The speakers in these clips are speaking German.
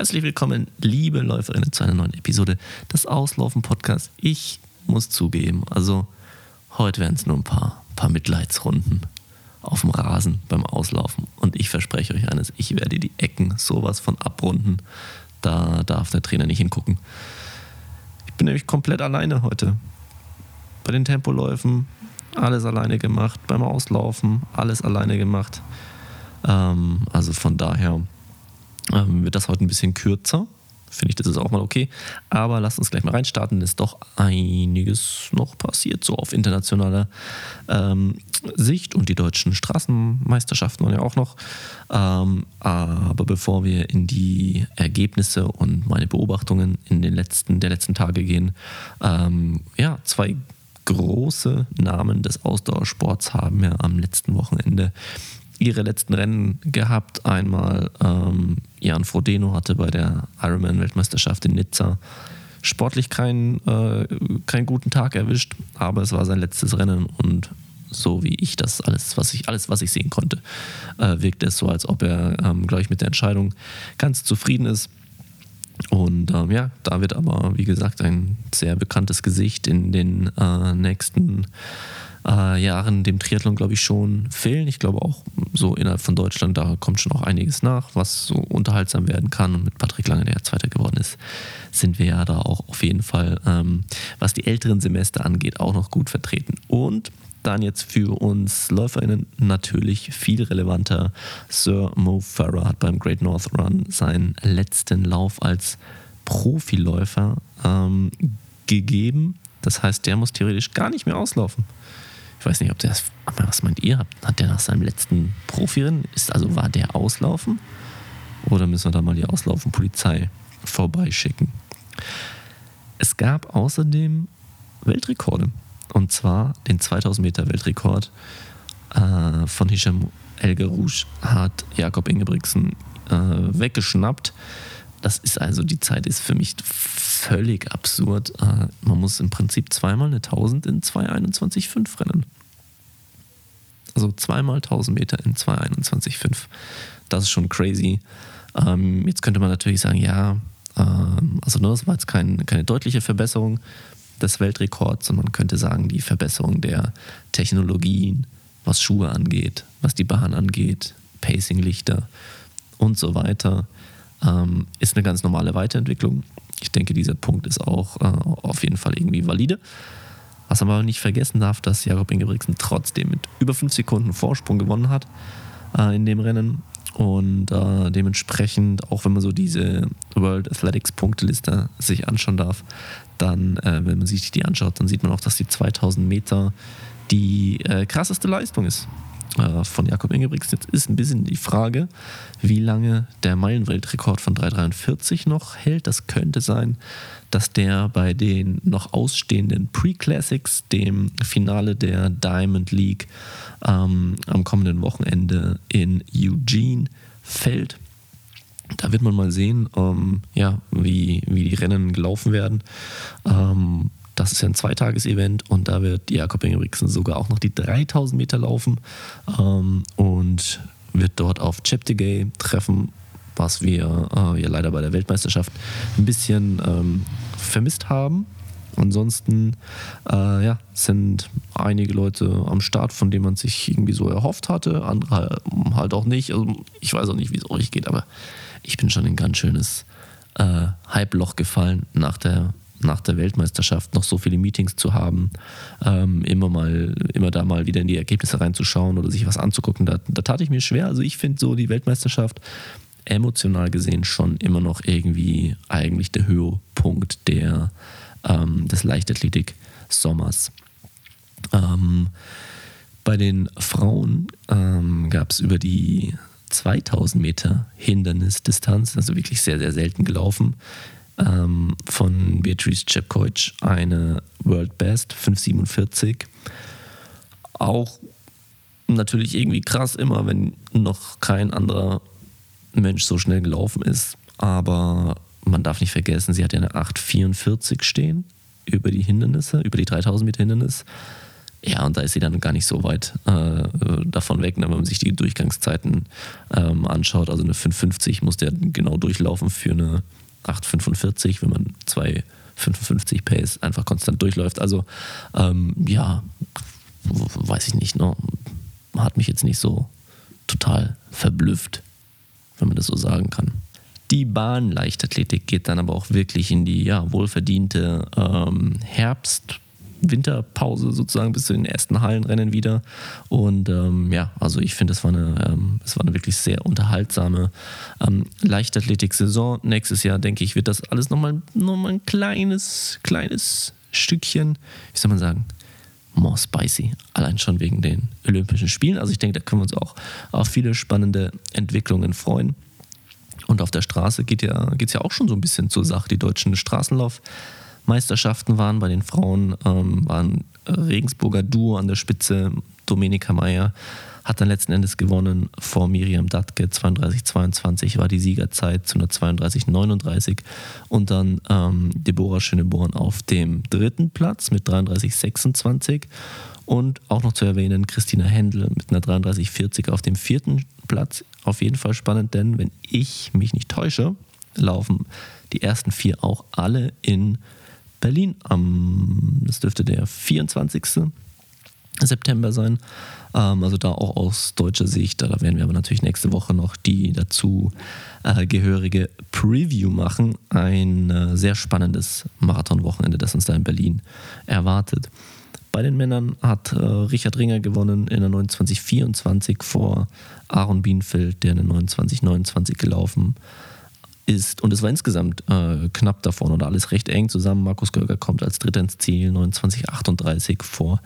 Herzlich willkommen, liebe Läuferinnen, zu einer neuen Episode des Auslaufen Podcasts. Ich muss zugeben, also heute werden es nur ein paar, paar Mitleidsrunden auf dem Rasen beim Auslaufen. Und ich verspreche euch eines, ich werde die Ecken sowas von abrunden. Da darf der Trainer nicht hingucken. Ich bin nämlich komplett alleine heute. Bei den Tempoläufen alles alleine gemacht, beim Auslaufen alles alleine gemacht. Ähm, also von daher ähm, wird das heute ein bisschen kürzer. Finde ich, das ist auch mal okay. Aber lasst uns gleich mal reinstarten. Ist doch einiges noch passiert, so auf internationaler ähm, Sicht. Und die deutschen Straßenmeisterschaften waren ja auch noch. Ähm, aber bevor wir in die Ergebnisse und meine Beobachtungen in den letzten, der letzten Tage gehen, ähm, ja, zwei große Namen des Ausdauersports haben ja am letzten Wochenende ihre letzten Rennen gehabt. Einmal ähm, Jan Frodeno hatte bei der Ironman-Weltmeisterschaft in Nizza sportlich keinen, äh, keinen guten Tag erwischt, aber es war sein letztes Rennen und so wie ich das alles, was ich, alles, was ich sehen konnte, äh, wirkte es so, als ob er, ähm, glaube mit der Entscheidung ganz zufrieden ist. Und ähm, ja, da wird aber, wie gesagt, ein sehr bekanntes Gesicht in den äh, nächsten äh, Jahren dem Triathlon, glaube ich, schon fehlen. Ich glaube auch so innerhalb von Deutschland, da kommt schon auch einiges nach, was so unterhaltsam werden kann. Und mit Patrick Lange, der ja Zweiter geworden ist, sind wir ja da auch auf jeden Fall, ähm, was die älteren Semester angeht, auch noch gut vertreten. Und dann jetzt für uns LäuferInnen natürlich viel relevanter. Sir Mo Farah hat beim Great North Run seinen letzten Lauf als Profiläufer ähm, gegeben. Das heißt, der muss theoretisch gar nicht mehr auslaufen. Ich weiß nicht, ob der das. Was meint ihr? Hat der nach seinem letzten Profirennen, ist also war der auslaufen? Oder müssen wir da mal die Auslaufen-Polizei vorbeischicken? Es gab außerdem Weltrekorde. Und zwar den 2000 Meter Weltrekord äh, von Hisham El Rouge hat Jakob Ingebrigtsen äh, weggeschnappt. Das ist also, die Zeit ist für mich völlig absurd. Äh, man muss im Prinzip zweimal eine 1000 in 2,21,5 rennen. Also zweimal 1000 Meter in 2,21,5. Das ist schon crazy. Ähm, jetzt könnte man natürlich sagen, ja, ähm, also ne, das war jetzt kein, keine deutliche Verbesserung des Weltrekords, sondern man könnte sagen, die Verbesserung der Technologien, was Schuhe angeht, was die Bahn angeht, Pacing-Lichter und so weiter, ähm, ist eine ganz normale Weiterentwicklung. Ich denke, dieser Punkt ist auch äh, auf jeden Fall irgendwie valide. Was man aber nicht vergessen darf, dass Jakob Ingebrigtsen trotzdem mit über 5 Sekunden Vorsprung gewonnen hat äh, in dem Rennen. Und äh, dementsprechend, auch wenn man so diese World Athletics Punkteliste sich anschauen darf, dann, äh, wenn man sich die anschaut, dann sieht man auch, dass die 2000 Meter die äh, krasseste Leistung ist äh, von Jakob Ingebrigtsen. Jetzt ist ein bisschen die Frage, wie lange der Meilenweltrekord von 3,43 noch hält. Das könnte sein, dass der bei den noch ausstehenden Pre-Classics, dem Finale der Diamond League ähm, am kommenden Wochenende in Eugene, fällt. Da wird man mal sehen, ähm, ja, wie, wie die Rennen gelaufen werden. Ähm, das ist ja ein Zweitages-Event und da wird Jakob Ingebrigtsen sogar auch noch die 3000 Meter laufen ähm, und wird dort auf Cheptegei treffen, was wir äh, ja leider bei der Weltmeisterschaft ein bisschen ähm, vermisst haben. Ansonsten äh, ja, sind einige Leute am Start, von denen man sich irgendwie so erhofft hatte, andere halt auch nicht. Also ich weiß auch nicht, wie es euch geht, aber ich bin schon in ein ganz schönes äh, Hype-Loch gefallen nach der nach der Weltmeisterschaft noch so viele Meetings zu haben, ähm, immer mal, immer da mal wieder in die Ergebnisse reinzuschauen oder sich was anzugucken, da, da tat ich mir schwer. Also ich finde so die Weltmeisterschaft emotional gesehen schon immer noch irgendwie eigentlich der Höhepunkt der, ähm, des Leichtathletik-Sommers. Ähm, bei den Frauen ähm, gab es über die 2000 Meter Hindernisdistanz, also wirklich sehr, sehr selten gelaufen, ähm, von Beatrice Chepkoich eine World Best 547. Auch natürlich irgendwie krass immer, wenn noch kein anderer Mensch so schnell gelaufen ist. Aber man darf nicht vergessen, sie hat ja eine 844 stehen über die Hindernisse, über die 3000 Meter Hindernis. Ja, und da ist sie dann gar nicht so weit äh, davon weg, ne, wenn man sich die Durchgangszeiten ähm, anschaut. Also eine 550 muss der genau durchlaufen für eine 845, wenn man zwei 55 Pace einfach konstant durchläuft. Also ähm, ja, weiß ich nicht, ne? hat mich jetzt nicht so total verblüfft, wenn man das so sagen kann. Die Bahnleichtathletik geht dann aber auch wirklich in die ja, wohlverdiente ähm, Herbst- Winterpause sozusagen bis zu den ersten Hallenrennen wieder. Und ähm, ja, also ich finde, es war, eine, ähm, war eine wirklich sehr unterhaltsame ähm, Leichtathletik-Saison. Nächstes Jahr, denke ich, wird das alles nochmal noch mal ein kleines, kleines Stückchen, wie soll man sagen, more spicy. Allein schon wegen den Olympischen Spielen. Also ich denke, da können wir uns auch auf viele spannende Entwicklungen freuen. Und auf der Straße geht ja, es ja auch schon so ein bisschen zur Sache. Die deutschen Straßenlaufmeisterschaften waren bei den Frauen, ähm, waren Regensburger Duo an der Spitze, Domenica Meyer hat dann letzten Endes gewonnen vor Miriam Datke. 32-22 war die Siegerzeit zu einer 32-39. Und dann ähm, Deborah Schöneborn auf dem dritten Platz mit 33-26. Und auch noch zu erwähnen, Christina Händel mit einer 33-40 auf dem vierten Platz. Auf jeden Fall spannend, denn wenn ich mich nicht täusche, laufen die ersten vier auch alle in Berlin am, das dürfte der 24. September sein. Ähm, also da auch aus deutscher Sicht. Da werden wir aber natürlich nächste Woche noch die dazu äh, gehörige Preview machen. Ein äh, sehr spannendes Marathonwochenende, das uns da in Berlin erwartet. Bei den Männern hat äh, Richard Ringer gewonnen in der 2924 vor Aaron Bienfeld, der in der 2929 gelaufen ist. Und es war insgesamt äh, knapp davon oder alles recht eng zusammen. Markus Görger kommt als Dritter ins Ziel, 2938 vor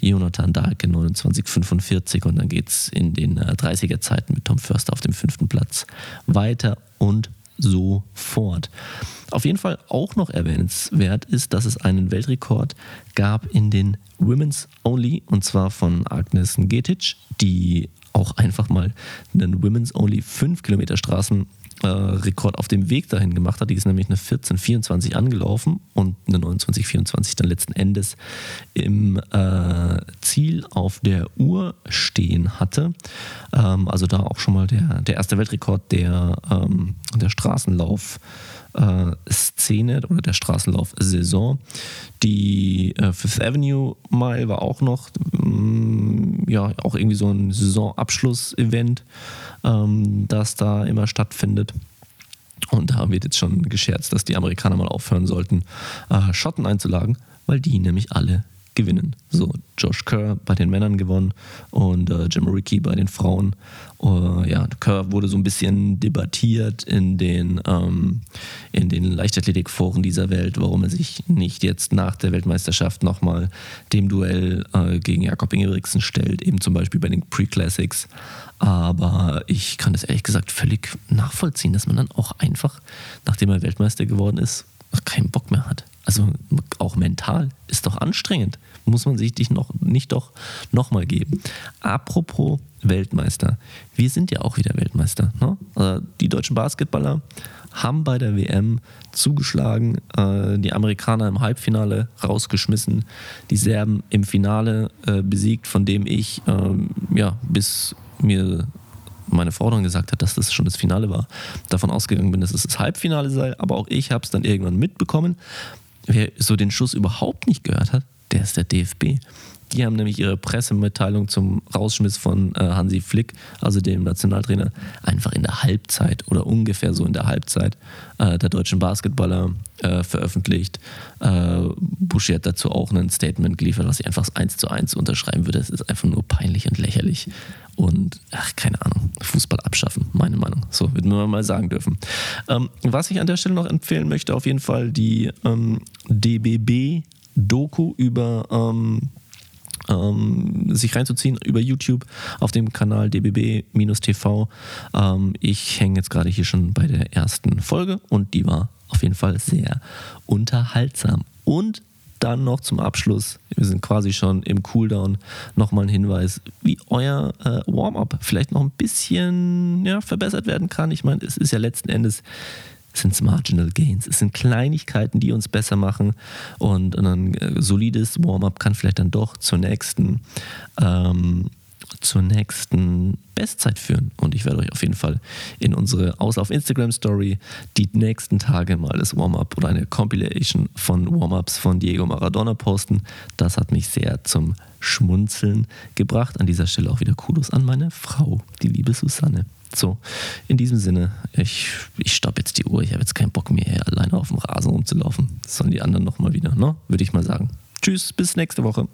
Jonathan Dahlke 2945 und dann geht es in den äh, 30er Zeiten mit Tom Förster auf dem fünften Platz weiter und so fort. Auf jeden Fall auch noch erwähnenswert ist, dass es einen Weltrekord gab in den Women's Only und zwar von Agnes Getic, die auch einfach mal einen Women's Only 5 Kilometer Straßen äh, Rekord auf dem Weg dahin gemacht hat. Die ist nämlich eine 14,24 angelaufen und eine 29,24 dann letzten Endes im äh, Ziel auf der Uhr stehen hatte. Ähm, also da auch schon mal der, der erste Weltrekord der, ähm, der Straßenlauf. Äh, Szene oder der Straßenlauf-Saison. Die äh, Fifth Avenue Mile war auch noch, mm, ja, auch irgendwie so ein Saisonabschluss-Event ähm, das da immer stattfindet. Und da wird jetzt schon gescherzt, dass die Amerikaner mal aufhören sollten, äh, Schotten einzulagen, weil die nämlich alle gewinnen. So, Josh Kerr bei den Männern gewonnen und äh, Jim Rickey bei den Frauen. Uh, ja, Kerr wurde so ein bisschen debattiert in den, ähm, in den Leichtathletikforen dieser Welt, warum er sich nicht jetzt nach der Weltmeisterschaft nochmal dem Duell äh, gegen Jakob Ingebrigtsen stellt, eben zum Beispiel bei den Pre-Classics. Aber ich kann das ehrlich gesagt völlig nachvollziehen, dass man dann auch einfach, nachdem er Weltmeister geworden ist, keinen Bock mehr hat. Also auch mental ist doch anstrengend. Muss man sich dich noch nicht doch nochmal geben. Apropos Weltmeister. Wir sind ja auch wieder Weltmeister. Ne? Also die deutschen Basketballer haben bei der WM zugeschlagen, äh, die Amerikaner im Halbfinale rausgeschmissen, die Serben im Finale äh, besiegt, von dem ich ähm, ja, bis mir meine dann gesagt hat, dass das schon das Finale war, davon ausgegangen bin, dass es das Halbfinale sei, aber auch ich habe es dann irgendwann mitbekommen. Wer so den Schuss überhaupt nicht gehört hat, der ist der DFB. Die haben nämlich ihre Pressemitteilung zum Rausschmiss von äh, Hansi Flick, also dem Nationaltrainer, einfach in der Halbzeit oder ungefähr so in der Halbzeit äh, der deutschen Basketballer äh, veröffentlicht. Buschi hat dazu auch ein Statement geliefert, was ich einfach eins zu eins unterschreiben würde. Es ist einfach nur peinlich und lächerlich. Und, ach, keine Ahnung, Fußball abschaffen, meine Meinung. So, würden wir mal sagen dürfen. Ähm, was ich an der Stelle noch empfehlen möchte, auf jeden Fall die ähm, DBB-Doku über ähm, ähm, sich reinzuziehen über YouTube auf dem Kanal dbb-tv. Ähm, ich hänge jetzt gerade hier schon bei der ersten Folge und die war auf jeden Fall sehr unterhaltsam. Und dann noch zum Abschluss, wir sind quasi schon im Cooldown, nochmal ein Hinweis, wie euer äh, Warm-up vielleicht noch ein bisschen ja, verbessert werden kann. Ich meine, es ist ja letzten Endes sind Marginal Gains. Es sind Kleinigkeiten, die uns besser machen und ein äh, solides Warm-up kann vielleicht dann doch zur nächsten ähm, zur nächsten Bestzeit führen. Und ich werde euch auf jeden Fall in unsere Aus auf Instagram Story die nächsten Tage mal das Warm-up oder eine Compilation von Warm-ups von Diego Maradona posten. Das hat mich sehr zum Schmunzeln gebracht. An dieser Stelle auch wieder Kudos an meine Frau, die liebe Susanne. So, in diesem Sinne, ich, ich stoppe jetzt die Uhr. Ich habe jetzt keinen Bock mehr, alleine auf dem Rasen rumzulaufen. Das sollen die anderen nochmal wieder, ne? Würde ich mal sagen. Tschüss, bis nächste Woche.